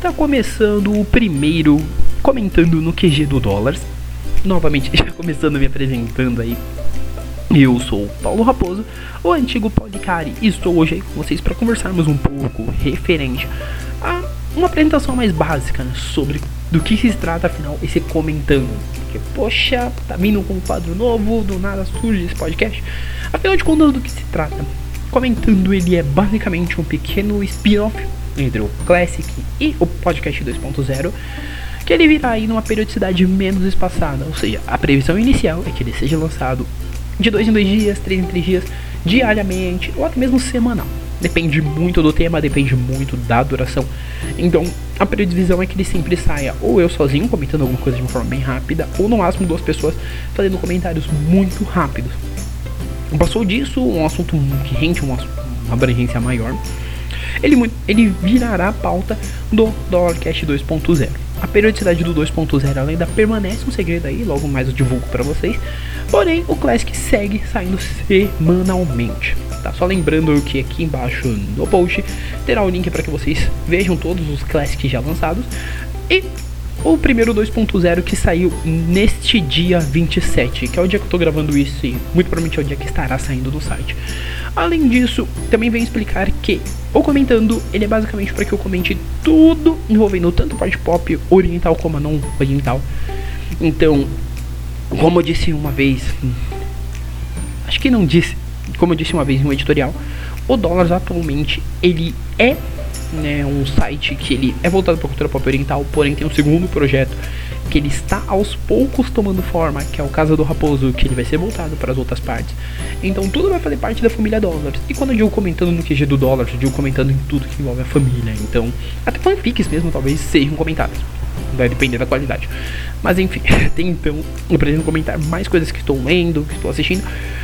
Está começando o primeiro comentando no QG do Dólares. Novamente, já começando me apresentando aí. Eu sou Paulo Raposo, o antigo Podcari, e estou hoje aí com vocês para conversarmos um pouco referente a uma apresentação mais básica né, sobre do que se trata afinal esse comentando. Porque, poxa, tá vindo com um quadro novo, do nada surge esse podcast. Afinal de contas, do que se trata? Comentando, ele é basicamente um pequeno spin-off entre o Classic e o Podcast 2.0, que ele virá aí numa periodicidade menos espaçada, ou seja, a previsão inicial é que ele seja lançado de dois em dois dias, três em três dias, diariamente ou até mesmo semanal. Depende muito do tema, depende muito da duração. Então, a previsão é que ele sempre saia ou eu sozinho comentando alguma coisa de uma forma bem rápida, ou no máximo duas pessoas fazendo comentários muito rápidos. Passou disso, um assunto que rende uma, uma abrangência maior ele, ele virará a pauta do Dollarcast 2.0. A periodicidade do 2.0 ainda permanece um segredo aí, logo mais eu divulgo para vocês. Porém, o Classic segue saindo semanalmente. Tá? Só lembrando que aqui embaixo no post terá o link para que vocês vejam todos os Classics já lançados. E o primeiro 2.0 que saiu neste dia 27, que é o dia que eu tô gravando isso e muito provavelmente é o dia que estará saindo do site. Além disso, também vem explicar que o comentando, ele é basicamente para que eu comente tudo envolvendo tanto parte pop oriental como a não oriental. Então, como eu disse uma vez, acho que não disse, como eu disse uma vez em um editorial, o dólar atualmente ele é né, um site que ele é voltado para cultura pop oriental, porém tem um segundo projeto que ele está aos poucos tomando forma, que é o Casa do Raposo, que ele vai ser voltado para as outras partes. Então tudo vai fazer parte da família Dólares. E quando eu digo comentando no QG do dólar, eu digo comentando em tudo que envolve a família. Então, até fanfics mesmo talvez sejam comentados. Vai depender da qualidade. Mas enfim, tem então, eu pretendo comentar mais coisas que estou lendo, que estou assistindo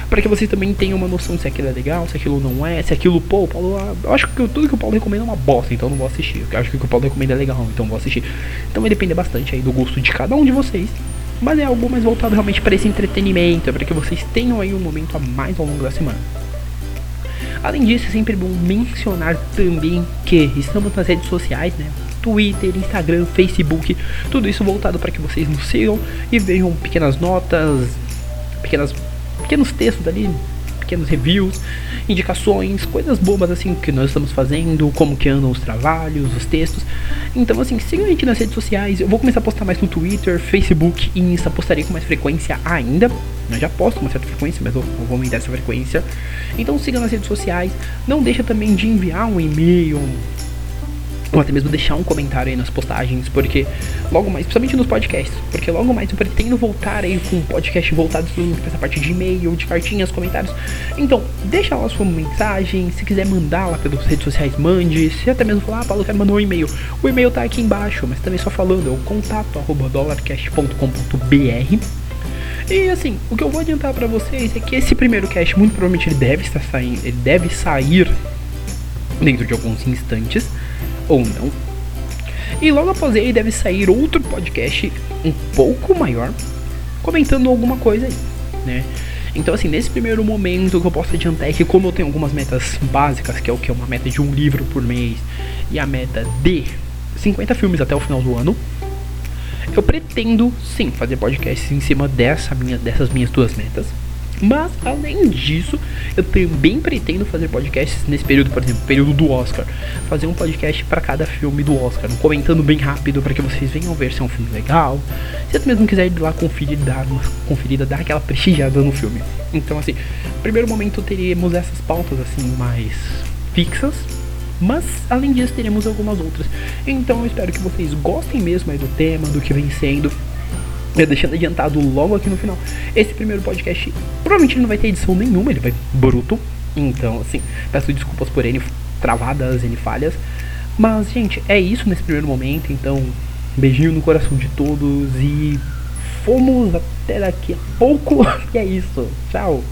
para que vocês também tenham uma noção se aquilo é legal, se aquilo não é, se aquilo, pô, o Paulo, eu acho que tudo que o Paulo recomenda é uma bosta, então não vou assistir. Eu acho que o que o Paulo recomenda é legal, então vou assistir. Então vai depender bastante aí do gosto de cada um de vocês. Mas é algo mais voltado realmente para esse entretenimento, para que vocês tenham aí um momento a mais ao longo da semana. Além disso, é sempre bom mencionar também que estamos nas redes sociais, né? Twitter, Instagram, Facebook, tudo isso voltado para que vocês nos sigam e vejam pequenas notas, pequenas pequenos textos ali, pequenos reviews, indicações, coisas bobas assim que nós estamos fazendo, como que andam os trabalhos, os textos. Então assim, siga a gente nas redes sociais. Eu vou começar a postar mais no Twitter, Facebook e Insta, postarei com mais frequência ainda. Eu já posto com uma certa frequência, mas eu vou aumentar essa frequência. Então siga nas redes sociais. Não deixa também de enviar um e-mail, ou até mesmo deixar um comentário aí nas postagens, porque logo mais, principalmente nos podcasts, porque logo mais eu pretendo voltar aí com um podcast voltado para essa parte de e-mail, de cartinhas, comentários. Então, deixa lá sua mensagem, se quiser mandar lá pelas redes sociais, mande. Se até mesmo falar, ah, Paulo, quero mandar um e-mail. O e-mail tá aqui embaixo, mas também só falando, é o contato arroba dollarcast.com.br. E assim, o que eu vou adiantar para vocês é que esse primeiro cast muito provavelmente ele deve estar saindo, ele deve sair dentro de alguns instantes ou não. E logo após ele deve sair outro podcast um pouco maior, comentando alguma coisa aí, né? Então, assim, nesse primeiro momento, que eu posso adiantar é que, como eu tenho algumas metas básicas, que é o que? Uma meta de um livro por mês e a meta de 50 filmes até o final do ano, eu pretendo sim fazer podcasts em cima dessa minha, dessas minhas duas metas. Mas, além disso, eu também pretendo fazer podcasts nesse período, por exemplo, período do Oscar. Fazer um podcast para cada filme do Oscar, comentando bem rápido para que vocês venham ver se é um filme legal. Se até mesmo quiser ir lá conferir, dar uma conferida, dar aquela prestigiada no filme. Então, assim, no primeiro momento teremos essas pautas assim mais fixas, mas além disso teremos algumas outras. Então eu espero que vocês gostem mesmo aí do tema, do que vem sendo eu deixando adiantado logo aqui no final. Esse primeiro podcast provavelmente não vai ter edição nenhuma, ele vai bruto. Então, assim, peço desculpas por N travadas, N falhas. Mas, gente, é isso nesse primeiro momento. Então, beijinho no coração de todos e fomos até daqui a pouco. e é isso. Tchau.